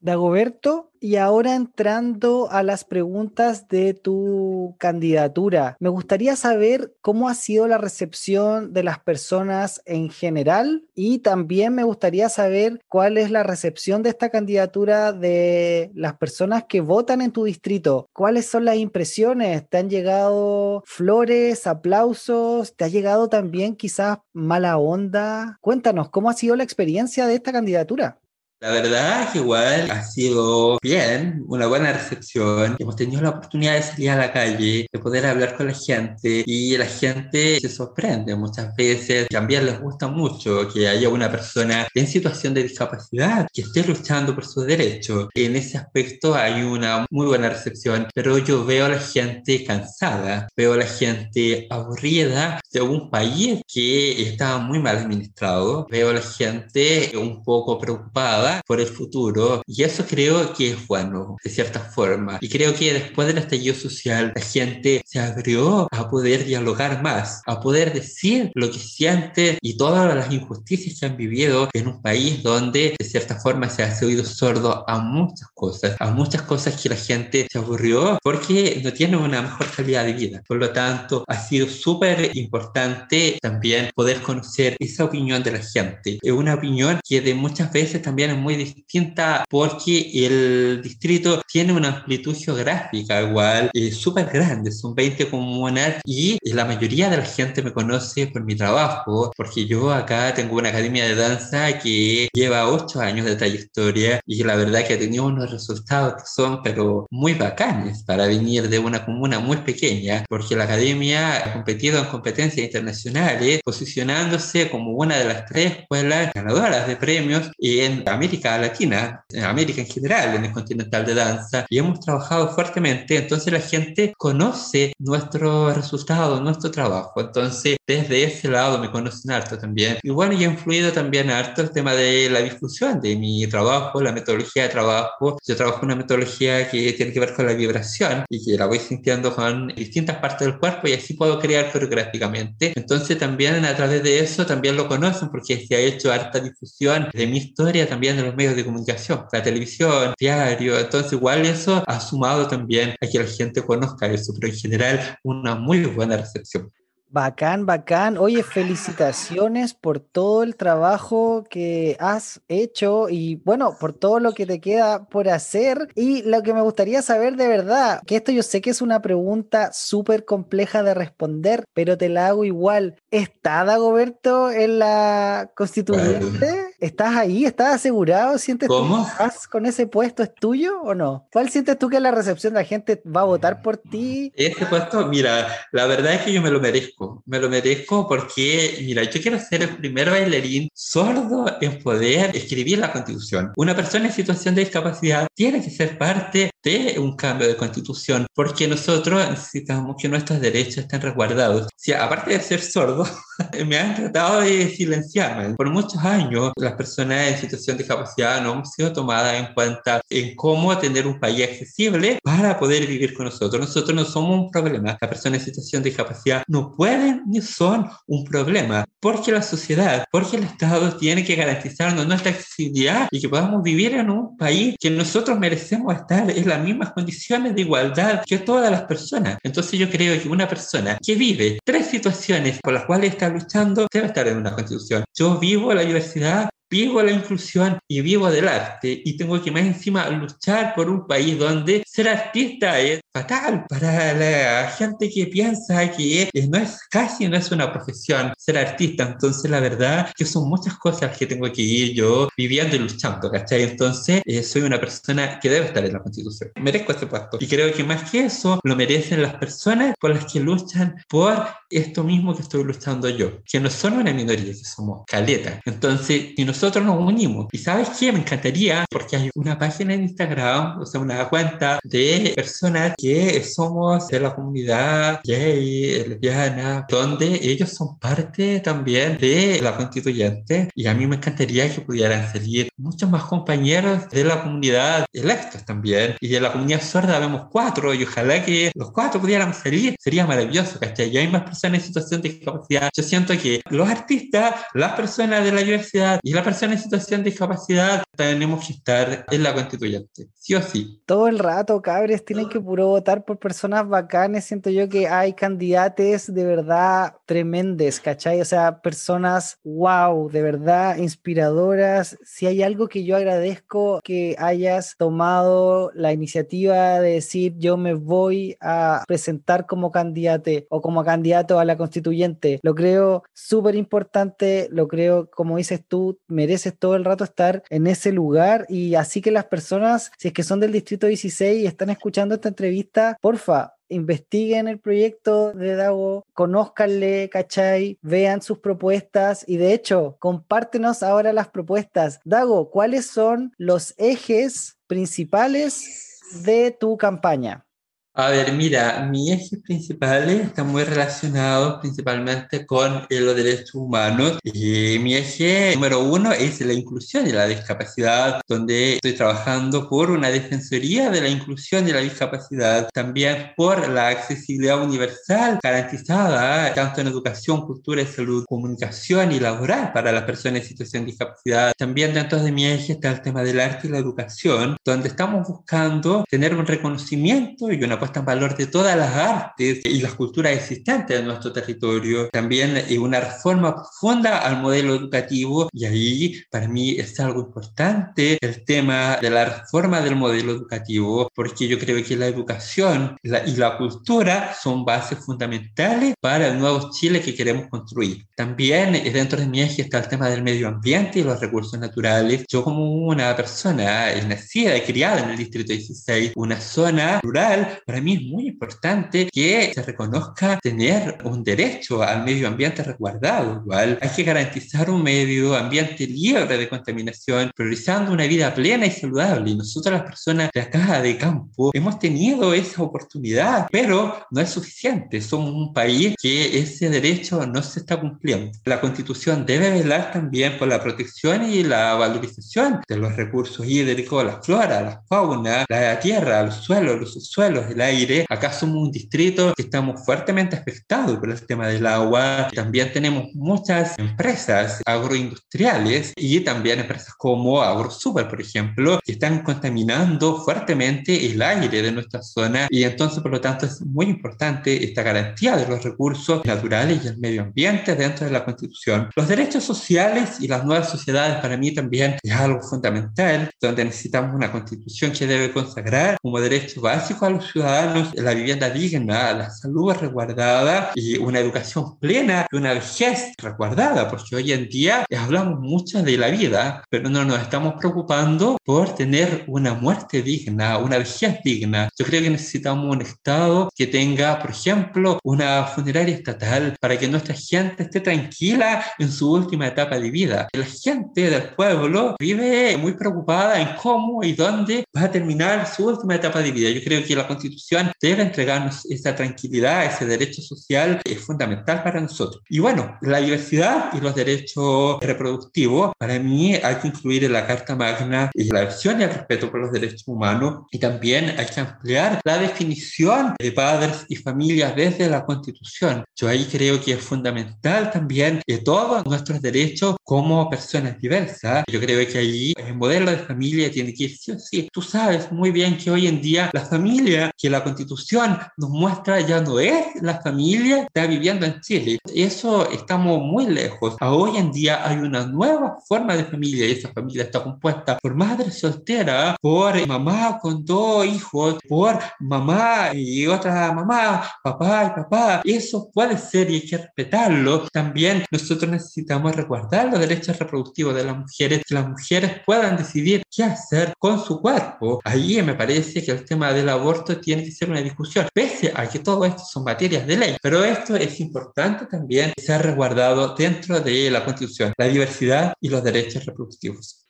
Dagoberto y ahora entrando a las preguntas de tu candidatura, me gustaría saber cómo ha sido la recepción de las personas en general y también me gustaría saber cuál es la recepción de esta candidatura de las personas que votan en tu distrito. ¿Cuáles son las impresiones? ¿Te han llegado flores, aplausos? ¿Te ha llegado también quizás mala onda? Cuéntanos, ¿cómo ha sido la experiencia de esta candidatura? La verdad que igual ha sido bien, una buena recepción. Hemos tenido la oportunidad de salir a la calle, de poder hablar con la gente y la gente se sorprende muchas veces. También les gusta mucho que haya una persona en situación de discapacidad que esté luchando por sus derechos. En ese aspecto hay una muy buena recepción, pero yo veo a la gente cansada, veo a la gente aburrida de un país que está muy mal administrado, veo a la gente un poco preocupada por el futuro y eso creo que es bueno de cierta forma y creo que después del estallido social la gente se abrió a poder dialogar más, a poder decir lo que siente y todas las injusticias que han vivido en un país donde de cierta forma se ha oído sordo a muchas cosas, a muchas cosas que la gente se aburrió porque no tiene una mejor calidad de vida. Por lo tanto, ha sido súper importante también poder conocer esa opinión de la gente. Es una opinión que de muchas veces también es muy distinta porque el distrito tiene una amplitud geográfica igual eh, súper grande, son 20 comunas y la mayoría de la gente me conoce por mi trabajo, porque yo acá tengo una academia de danza que lleva 8 años de trayectoria y la verdad que ha tenido unos resultados que son pero muy bacanes para venir de una comuna muy pequeña, porque la academia ha competido en competencias internacionales, posicionándose como una de las tres escuelas ganadoras de premios en América América Latina, en América en general, en el continental de danza, y hemos trabajado fuertemente, entonces la gente conoce nuestro resultado, nuestro trabajo, entonces desde ese lado me conocen harto también. Y bueno, y ha influido también harto el tema de la difusión de mi trabajo, la metodología de trabajo. Yo trabajo una metodología que tiene que ver con la vibración y que la voy sintiendo con distintas partes del cuerpo y así puedo crear coreográficamente. Entonces también a través de eso también lo conocen porque se ha hecho harta difusión de mi historia también los medios de comunicación, la televisión, diario, entonces igual eso ha sumado también a que la gente conozca eso, pero en general una muy buena recepción. Bacán, bacán. Oye, felicitaciones por todo el trabajo que has hecho y bueno, por todo lo que te queda por hacer. Y lo que me gustaría saber de verdad, que esto yo sé que es una pregunta súper compleja de responder, pero te la hago igual. ¿Está Dagoberto en la constituyente? ¿Estás ahí? ¿Estás asegurado? ¿Sientes ¿Cómo? que estás con ese puesto? ¿Es tuyo o no? ¿Cuál sientes tú que la recepción de la gente va a votar por ti? Este puesto, mira, la verdad es que yo me lo merezco me lo merezco porque, mira, yo quiero ser el primer bailarín sordo en poder escribir la constitución. Una persona en situación de discapacidad tiene que ser parte de un cambio de constitución porque nosotros necesitamos que nuestros derechos estén resguardados. Si aparte de ser sordo, <laughs> me han tratado de silenciarme. Por muchos años, las personas en situación de discapacidad no han sido tomadas en cuenta en cómo tener un país accesible para poder vivir con nosotros. Nosotros no somos un problema. La persona en situación de discapacidad no puede pueden ni son un problema, porque la sociedad, porque el Estado tiene que garantizarnos nuestra accesibilidad y que podamos vivir en un país que nosotros merecemos estar en las mismas condiciones de igualdad que todas las personas. Entonces yo creo que una persona que vive tres situaciones por las cuales está luchando debe estar en una constitución. Yo vivo la diversidad vivo la inclusión y vivo del arte y tengo que más encima luchar por un país donde ser artista es fatal para la gente que piensa que no es casi no es una profesión ser artista. Entonces, la verdad que son muchas cosas que tengo que ir yo viviendo y luchando, ¿cachai? Entonces, eh, soy una persona que debe estar en la Constitución. Merezco este puesto. Y creo que más que eso, lo merecen las personas por las que luchan por esto mismo que estoy luchando yo, que no son una minoría, que somos caleta. Entonces, si nosotros nos unimos, y sabes qué, me encantaría, porque hay una página en Instagram, o sea, una cuenta de personas que somos de la comunidad gay, lesbiana, donde ellos son parte también de la constituyente, y a mí me encantaría que pudieran salir muchos más compañeros de la comunidad electos también, y de la comunidad sorda vemos cuatro, y ojalá que los cuatro pudiéramos salir, sería maravilloso, ¿cachai? Y hay más personas en situación de discapacidad. Yo siento que los artistas, las personas de la diversidad y las personas en situación de discapacidad tenemos que estar en la constituyente, sí o sí. Todo el rato, cabres, tienen que puro votar por personas bacanes. Siento yo que hay candidatos de verdad tremendes, ¿cachai? O sea, personas, wow, de verdad inspiradoras. Si hay algo que yo agradezco que hayas tomado la iniciativa de decir yo me voy a presentar como candidato o como candidato a la constituyente, lo creo súper importante, lo creo, como dices tú, mereces todo el rato estar en ese lugar y así que las personas, si es que son del distrito 16 y están escuchando esta entrevista, porfa, investiguen el proyecto de Dago, conózcanle, ¿cachai? Vean sus propuestas y de hecho, compártenos ahora las propuestas. Dago, ¿cuáles son los ejes principales de tu campaña? A ver, mira, mi eje principal está muy relacionado principalmente con los derechos humanos. Y mi eje número uno es la inclusión y la discapacidad, donde estoy trabajando por una defensoría de la inclusión y la discapacidad, también por la accesibilidad universal garantizada tanto en educación, cultura, salud, comunicación y laboral para las personas en situación de discapacidad. También dentro de mi eje está el tema del arte y la educación, donde estamos buscando tener un reconocimiento y una puesta en valor de todas las artes y las culturas existentes en nuestro territorio. También una reforma profunda al modelo educativo y ahí para mí es algo importante el tema de la reforma del modelo educativo porque yo creo que la educación y la cultura son bases fundamentales para el nuevo Chile que queremos construir. También dentro de mi eje está el tema del medio ambiente y los recursos naturales. Yo como una persona nacida y criada en el distrito 16, una zona rural, para mí es muy importante que se reconozca tener un derecho al medio ambiente resguardado. Igual hay que garantizar un medio ambiente libre de contaminación, priorizando una vida plena y saludable. Y nosotros las personas de acá, de campo, hemos tenido esa oportunidad, pero no es suficiente. Somos un país que ese derecho no se está cumpliendo. La constitución debe velar también por la protección y la valorización de los recursos hídricos, la flora, la fauna, la tierra, los suelos, los subsuelos, el aire Acá somos un distrito que estamos fuertemente afectados por el tema del agua. También tenemos muchas empresas agroindustriales y también empresas como AgroSuper, por ejemplo, que están contaminando fuertemente el aire de nuestra zona y entonces, por lo tanto, es muy importante esta garantía de los recursos naturales y el medio ambiente dentro de la Constitución. Los derechos sociales y las nuevas sociedades para mí también es algo fundamental, donde necesitamos una Constitución que debe consagrar como derecho básico a los ciudadanos la vivienda digna, la salud resguardada y una educación plena y una vejez resguardada, porque hoy en día hablamos mucho de la vida, pero no nos estamos preocupando por tener una muerte digna, una vejez digna. Yo creo que necesitamos un Estado que tenga, por ejemplo, una funeraria estatal para que nuestra gente esté tranquila en su última etapa de vida. La gente del pueblo vive muy preocupada en cómo y dónde va a terminar su última etapa de vida. Yo creo que la Constitución debe entregarnos esa tranquilidad, ese derecho social es fundamental para nosotros. Y bueno, la diversidad y los derechos reproductivos, para mí hay que incluir en la Carta Magna la versión y el respeto por los derechos humanos y también hay que ampliar la definición de padres y familias desde la Constitución. Yo ahí creo que es fundamental también que todos nuestros derechos como personas diversas. Yo creo que ahí el modelo de familia tiene que ir sí o sí. Tú sabes muy bien que hoy en día la familia que que la constitución nos muestra ya no es la familia está viviendo en Chile. Eso estamos muy lejos. Hoy en día hay una nueva forma de familia y esa familia está compuesta por madre soltera, por mamá con dos hijos, por mamá y otra mamá, papá y papá. Eso puede ser y hay que respetarlo. También nosotros necesitamos resguardar los derechos reproductivos de las mujeres, que las mujeres puedan decidir qué hacer con su cuerpo. Ahí me parece que el tema del aborto tiene ser una discusión, pese a que todo esto son materias de ley. Pero esto es importante también ser resguardado dentro de la Constitución, la diversidad y los derechos reproductivos.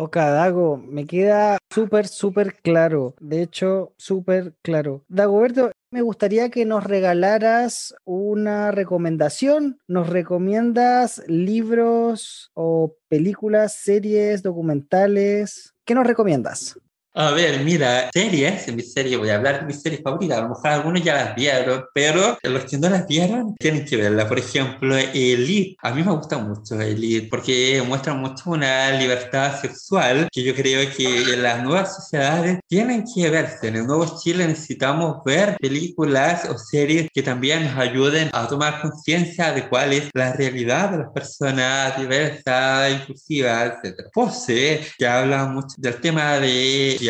Oka, Dago, me queda súper, súper claro. De hecho, súper claro. Dagoberto, me gustaría que nos regalaras una recomendación. ¿Nos recomiendas libros o películas, series, documentales? ¿Qué nos recomiendas? A ver, mira, series, en mi serie voy a hablar de mis series favoritas, a lo mejor algunos ya las vieron, pero los que no las vieron tienen que verla. Por ejemplo, Elite, a mí me gusta mucho Elite porque muestra mucho una libertad sexual que yo creo que en las nuevas sociedades tienen que verse. En el nuevo Chile necesitamos ver películas o series que también nos ayuden a tomar conciencia de cuál es la realidad de las personas diversas, inclusivas, etc. Pose, que habla mucho del tema de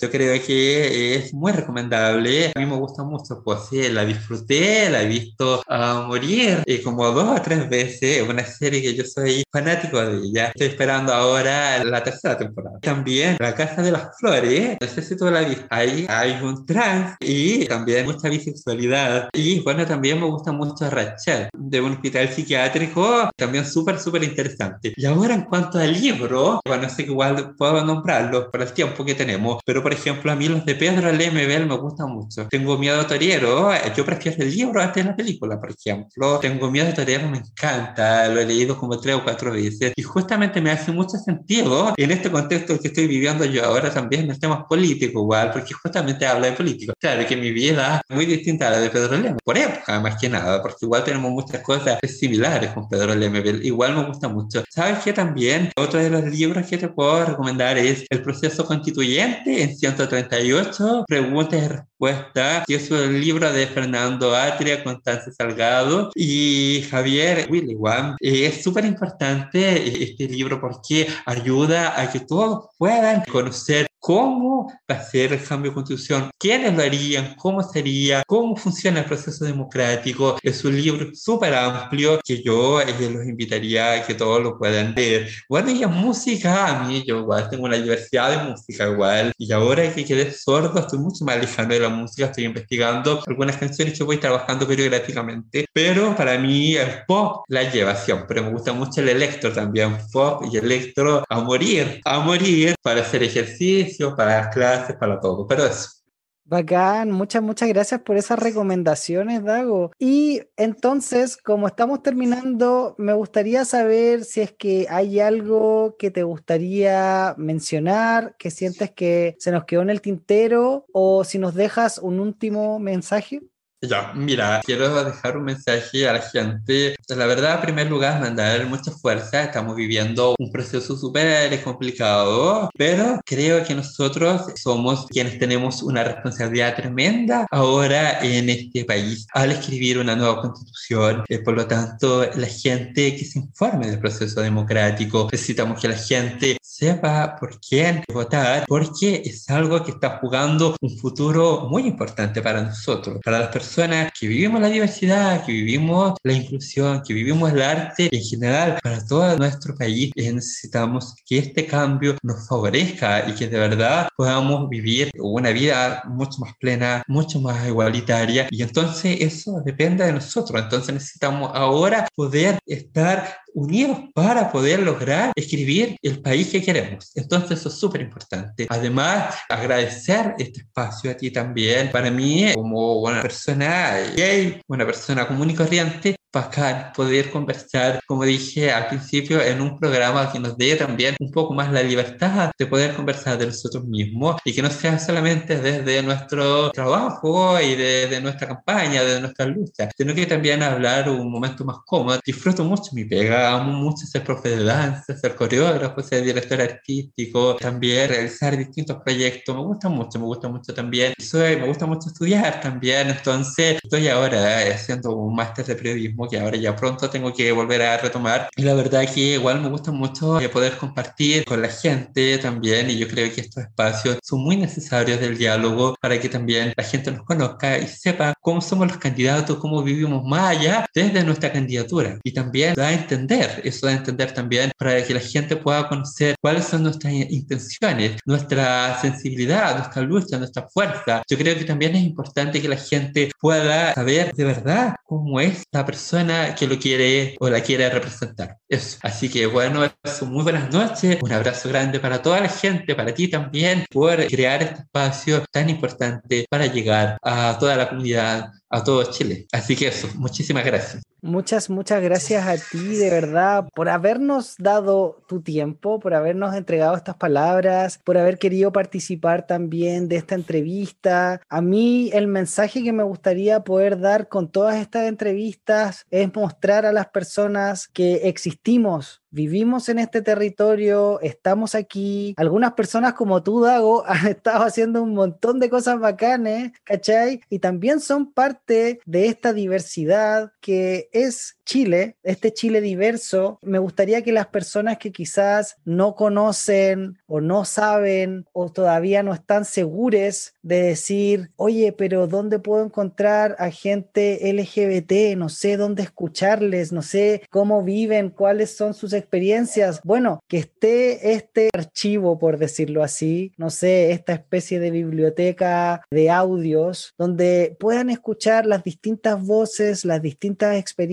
yo creo que es muy recomendable. A mí me gusta mucho, pues sí, la disfruté, la he visto a morir eh, como dos o tres veces. Una serie que yo soy fanático de ella. Estoy esperando ahora la tercera temporada. También La Casa de las Flores, no sé si tú la viste. Ahí hay un trans y también mucha bisexualidad. Y bueno, también me gusta mucho Rachel, de un hospital psiquiátrico, también súper, súper interesante. Y ahora en cuanto al libro, bueno, sé que igual puedo nombrarlo por el tiempo que tenemos. Pero, por ejemplo, a mí los de Pedro Lemebel me gustan mucho. Tengo miedo a Toriero, yo prefiero el libro antes de la película, por ejemplo. Tengo miedo a Toriero, me encanta, lo he leído como tres o cuatro veces. Y justamente me hace mucho sentido en este contexto que estoy viviendo yo ahora también en los temas políticos, igual, porque justamente habla de políticos. Claro que mi vida es muy distinta a la de Pedro Lemebel, por época más que nada, porque igual tenemos muchas cosas similares con Pedro Lemebel. Igual me gusta mucho. ¿Sabes qué también? Otro de los libros que te puedo recomendar es El proceso constituyente en 138, preguntas y respuestas, que es el libro de Fernando Atria, Constanza Salgado y Javier Williwan. Es súper importante este libro porque ayuda a que todos puedan conocer cómo va a ser el cambio de constitución, quiénes lo harían, cómo sería, cómo funciona el proceso democrático. Es un libro súper amplio que yo eh, los invitaría a que todos lo puedan leer. Bueno, y en música, a mí yo igual tengo una diversidad de música igual, y ahora que quedé sordo, estoy mucho más lejano de la música, estoy investigando algunas canciones que voy trabajando periódicamente, pero para mí el pop la lleva siempre, me gusta mucho el electro también, pop y electro. A morir, a morir para hacer ejercicio para las clases, para todo, pero eso. Bacán, muchas, muchas gracias por esas recomendaciones, Dago. Y entonces, como estamos terminando, me gustaría saber si es que hay algo que te gustaría mencionar, que sientes que se nos quedó en el tintero, o si nos dejas un último mensaje. Ya, mira, quiero dejar un mensaje a la gente. La verdad, en primer lugar, mandar mucha fuerza. Estamos viviendo un proceso súper complicado, pero creo que nosotros somos quienes tenemos una responsabilidad tremenda ahora en este país al escribir una nueva constitución. Eh, por lo tanto, la gente que se informe del proceso democrático, necesitamos que la gente sepa por quién votar, porque es algo que está jugando un futuro muy importante para nosotros, para las personas que vivimos la diversidad, que vivimos la inclusión, que vivimos el arte en general para todo nuestro país. necesitamos que este cambio nos favorezca y que de verdad podamos vivir una vida mucho más plena, mucho más igualitaria. Y entonces eso depende de nosotros. Entonces necesitamos ahora poder estar unidos para poder lograr escribir el país que queremos. Entonces eso es súper importante. Además, agradecer este espacio a ti también. Para mí, como una persona gay, una persona común y corriente, bacán poder conversar, como dije al principio, en un programa que nos dé también un poco más la libertad de poder conversar de nosotros mismos y que no sea solamente desde nuestro trabajo y de, nuestra campaña, de nuestra lucha, sino que también hablar un momento más cómodo. Disfruto mucho mi pega, amo mucho ser profe de danza, ser coreógrafo, ser director artístico, también realizar distintos proyectos. Me gusta mucho, me gusta mucho también. Soy, me gusta mucho estudiar también, entonces estoy ahora haciendo un máster de periodismo que ahora ya pronto tengo que volver a retomar. Y la verdad que igual me gusta mucho eh, poder compartir con la gente también y yo creo que estos espacios son muy necesarios del diálogo para que también la gente nos conozca y sepa cómo somos los candidatos, cómo vivimos más allá desde nuestra candidatura. Y también da a entender, eso da a entender también para que la gente pueda conocer cuáles son nuestras intenciones, nuestra sensibilidad, nuestra lucha, nuestra fuerza. Yo creo que también es importante que la gente pueda saber de verdad cómo es la persona que lo quiere o la quiere representar. Eso. Así que bueno, eso, muy buenas noches, un abrazo grande para toda la gente, para ti también, por crear este espacio tan importante para llegar a toda la comunidad, a todo Chile. Así que eso, muchísimas gracias. Muchas, muchas gracias a ti, de verdad, por habernos dado tu tiempo, por habernos entregado estas palabras, por haber querido participar también de esta entrevista. A mí el mensaje que me gustaría poder dar con todas estas entrevistas es mostrar a las personas que existimos vivimos en este territorio, estamos aquí. Algunas personas como tú, Dago, <laughs> han estado haciendo un montón de cosas bacanes, ¿cachai? Y también son parte de esta diversidad que es Chile, este Chile diverso, me gustaría que las personas que quizás no conocen o no saben o todavía no están seguras de decir, oye, pero ¿dónde puedo encontrar a gente LGBT? No sé dónde escucharles, no sé cómo viven, cuáles son sus experiencias. Bueno, que esté este archivo, por decirlo así, no sé, esta especie de biblioteca de audios donde puedan escuchar las distintas voces, las distintas experiencias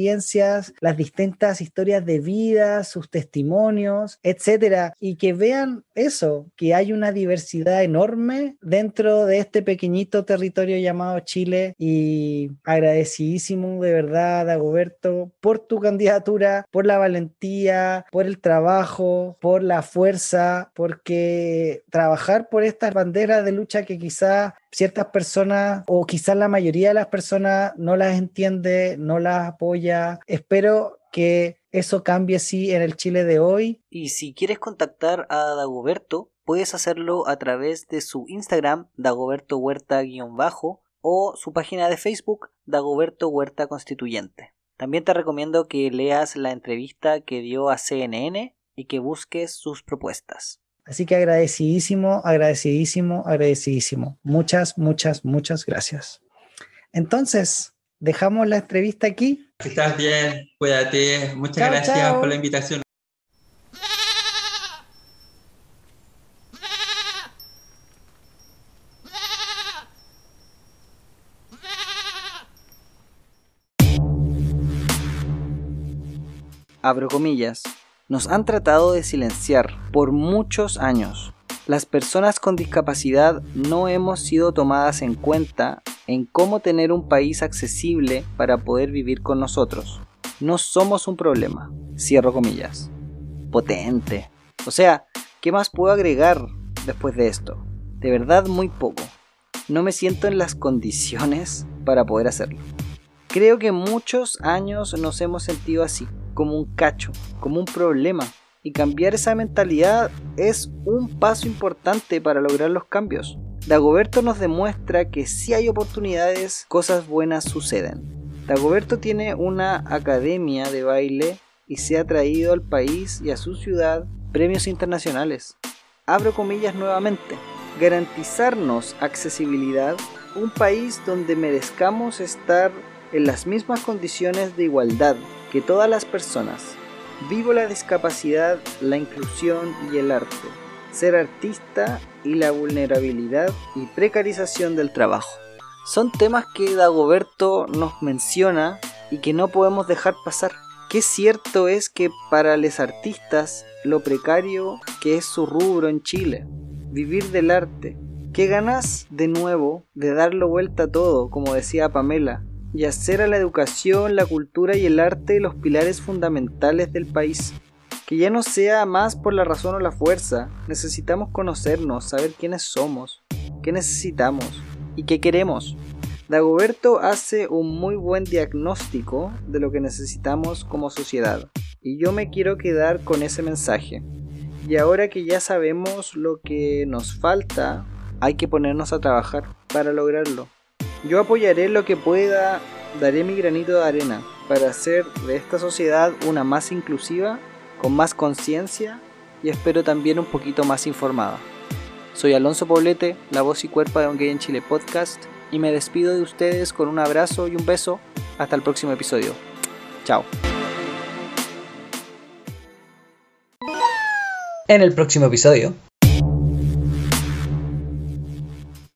las distintas historias de vida, sus testimonios, etcétera, y que vean eso, que hay una diversidad enorme dentro de este pequeñito territorio llamado Chile y agradecidísimo de verdad, Dagoberto, por tu candidatura, por la valentía, por el trabajo, por la fuerza, porque trabajar por estas banderas de lucha que quizá ciertas personas o quizás la mayoría de las personas no las entiende, no las apoya. Espero que eso cambie así en el Chile de hoy. Y si quieres contactar a Dagoberto, puedes hacerlo a través de su Instagram, Dagoberto Huerta-bajo, o su página de Facebook, Dagoberto Huerta Constituyente. También te recomiendo que leas la entrevista que dio a CNN y que busques sus propuestas. Así que agradecidísimo, agradecidísimo, agradecidísimo. Muchas, muchas, muchas gracias. Entonces, dejamos la entrevista aquí. estás bien, cuídate. Muchas gracias por la invitación. Abro comillas nos han tratado de silenciar por muchos años. Las personas con discapacidad no hemos sido tomadas en cuenta en cómo tener un país accesible para poder vivir con nosotros. No somos un problema. Cierro comillas. Potente. O sea, ¿qué más puedo agregar después de esto? De verdad muy poco. No me siento en las condiciones para poder hacerlo. Creo que muchos años nos hemos sentido así como un cacho, como un problema. Y cambiar esa mentalidad es un paso importante para lograr los cambios. Dagoberto nos demuestra que si hay oportunidades, cosas buenas suceden. Dagoberto tiene una academia de baile y se ha traído al país y a su ciudad premios internacionales. Abro comillas nuevamente. Garantizarnos accesibilidad, un país donde merezcamos estar en las mismas condiciones de igualdad que todas las personas. Vivo la discapacidad, la inclusión y el arte, ser artista y la vulnerabilidad y precarización del trabajo. Son temas que Dagoberto nos menciona y que no podemos dejar pasar. Qué cierto es que para los artistas lo precario que es su rubro en Chile, vivir del arte. ¿Qué ganas de nuevo de darlo vuelta todo, como decía Pamela, y hacer a la educación, la cultura y el arte los pilares fundamentales del país. Que ya no sea más por la razón o la fuerza, necesitamos conocernos, saber quiénes somos, qué necesitamos y qué queremos. Dagoberto hace un muy buen diagnóstico de lo que necesitamos como sociedad, y yo me quiero quedar con ese mensaje. Y ahora que ya sabemos lo que nos falta, hay que ponernos a trabajar para lograrlo. Yo apoyaré lo que pueda, daré mi granito de arena para hacer de esta sociedad una más inclusiva, con más conciencia y espero también un poquito más informada. Soy Alonso Poblete, la voz y cuerpo de Un Gay en Chile podcast, y me despido de ustedes con un abrazo y un beso. Hasta el próximo episodio. Chao. En el próximo episodio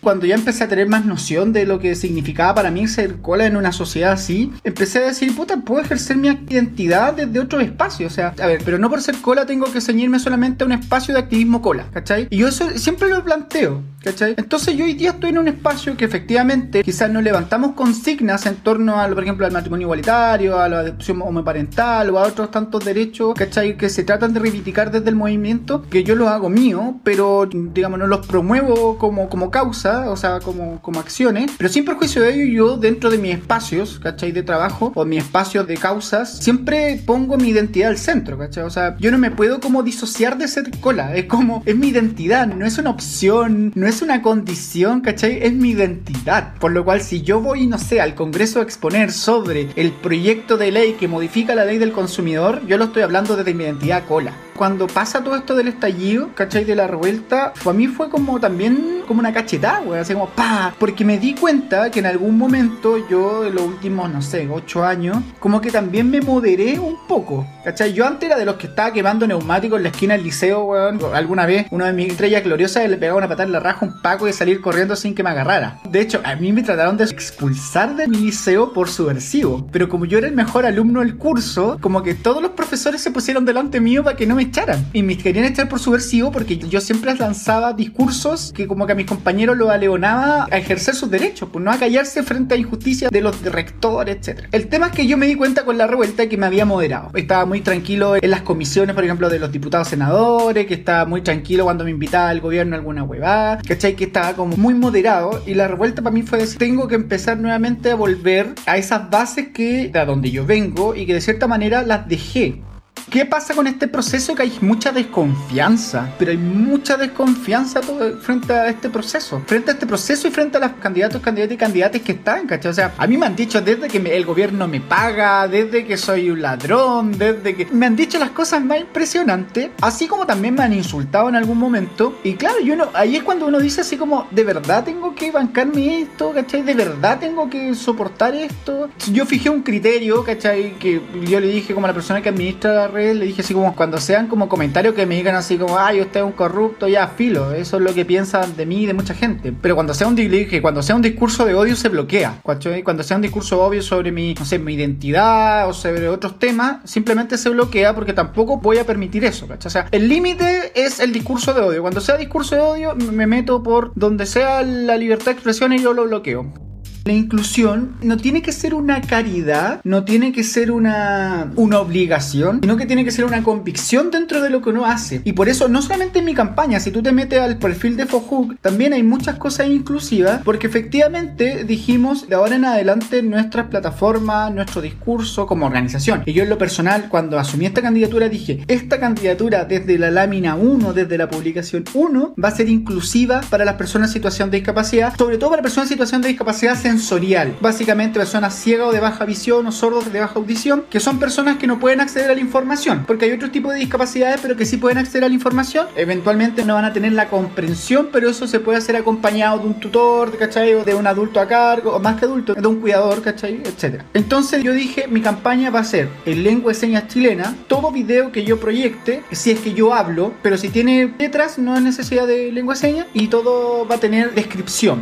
cuando ya empecé a tener más noción de lo que significaba para mí ser cola en una sociedad así, empecé a decir, puta, puedo ejercer mi identidad desde otro espacio. O sea, a ver, pero no por ser cola tengo que ceñirme solamente a un espacio de activismo cola, ¿cachai? Y yo eso siempre lo planteo, ¿cachai? Entonces yo hoy día estoy en un espacio que efectivamente quizás nos levantamos consignas en torno a, por ejemplo, al matrimonio igualitario, a la adopción homoparental o a otros tantos derechos, ¿cachai? Que se tratan de reivindicar desde el movimiento, que yo los hago mío, pero digamos, no los promuevo como, como causa o sea, como, como acciones, pero sin perjuicio de ello, yo dentro de mis espacios, ¿cachai? De trabajo o mis espacios de causas, siempre pongo mi identidad al centro, ¿cachai? O sea, yo no me puedo como disociar de ser cola, es como, es mi identidad, no es una opción, no es una condición, ¿cachai? Es mi identidad. Por lo cual, si yo voy, no sé, al Congreso a exponer sobre el proyecto de ley que modifica la ley del consumidor, yo lo estoy hablando desde mi identidad cola. Cuando pasa todo esto del estallido, ¿cachai? De la revuelta, a mí fue como también como una cachetada, güey, así como pa, porque me di cuenta que en algún momento yo, en los últimos, no sé, ocho años, como que también me moderé un poco, ¿cachai? Yo antes era de los que estaba quemando neumáticos en la esquina del liceo, weón. Alguna vez, una de mis estrellas gloriosas le pegaba una patada en la raja un paco y salir corriendo sin que me agarrara. De hecho, a mí me trataron de expulsar de mi liceo por subversivo, pero como yo era el mejor alumno del curso, como que todos los profesores se pusieron delante mío para que no me echaran. Y me querían echar por subversivo porque yo siempre lanzaba discursos que como que a mis compañeros lo aleonaba a ejercer sus derechos, pues no a callarse frente a injusticias de los rectores, etc. El tema es que yo me di cuenta con la revuelta que me había moderado. Estaba muy tranquilo en las comisiones, por ejemplo, de los diputados senadores, que estaba muy tranquilo cuando me invitaba el gobierno a alguna huevada, ¿cachai? Que estaba como muy moderado. Y la revuelta para mí fue decir, tengo que empezar nuevamente a volver a esas bases que de donde yo vengo y que de cierta manera las dejé ¿Qué pasa con este proceso? Que hay mucha desconfianza, pero hay mucha desconfianza frente a este proceso, frente a este proceso y frente a los candidatos, candidatos y candidatas que están, ¿cachai? O sea, a mí me han dicho desde que el gobierno me paga, desde que soy un ladrón, desde que me han dicho las cosas más impresionantes, así como también me han insultado en algún momento. Y claro, yo no, ahí es cuando uno dice así como, ¿de verdad tengo que bancarme esto? ¿cachai? ¿De verdad tengo que soportar esto? Yo fijé un criterio, ¿cachai? Que yo le dije como a la persona que administra le dije así como cuando sean como comentarios que me digan así como, ay, usted es un corrupto, ya filo, eso es lo que piensan de mí y de mucha gente. Pero cuando sea un, discurso de odio se bloquea. Cuando sea un discurso obvio sobre mi, no sé, mi identidad o sobre otros temas, simplemente se bloquea porque tampoco voy a permitir eso, O sea, el límite es el discurso de odio. Cuando sea discurso de odio, me meto por donde sea la libertad de expresión y yo lo bloqueo. La inclusión no tiene que ser una caridad, no tiene que ser una, una obligación, sino que tiene que ser una convicción dentro de lo que uno hace. Y por eso, no solamente en mi campaña, si tú te metes al perfil de Fohook, también hay muchas cosas inclusivas, porque efectivamente dijimos de ahora en adelante nuestras plataformas, nuestro discurso como organización. Y yo en lo personal, cuando asumí esta candidatura, dije, esta candidatura desde la lámina 1, desde la publicación 1, va a ser inclusiva para las personas en situación de discapacidad, sobre todo para personas en situación de discapacidad sensorial. Básicamente personas ciegas o de baja visión o sordos de baja audición, que son personas que no pueden acceder a la información, porque hay otro tipo de discapacidades, pero que sí pueden acceder a la información. Eventualmente no van a tener la comprensión, pero eso se puede hacer acompañado de un tutor, ¿cachai? O de un adulto a cargo, o más que adulto, de un cuidador, ¿cachai? Etcétera. Entonces yo dije, mi campaña va a ser en lengua de señas chilena, todo video que yo proyecte, si es que yo hablo, pero si tiene letras, no hay necesidad de lengua de señas, y todo va a tener descripción.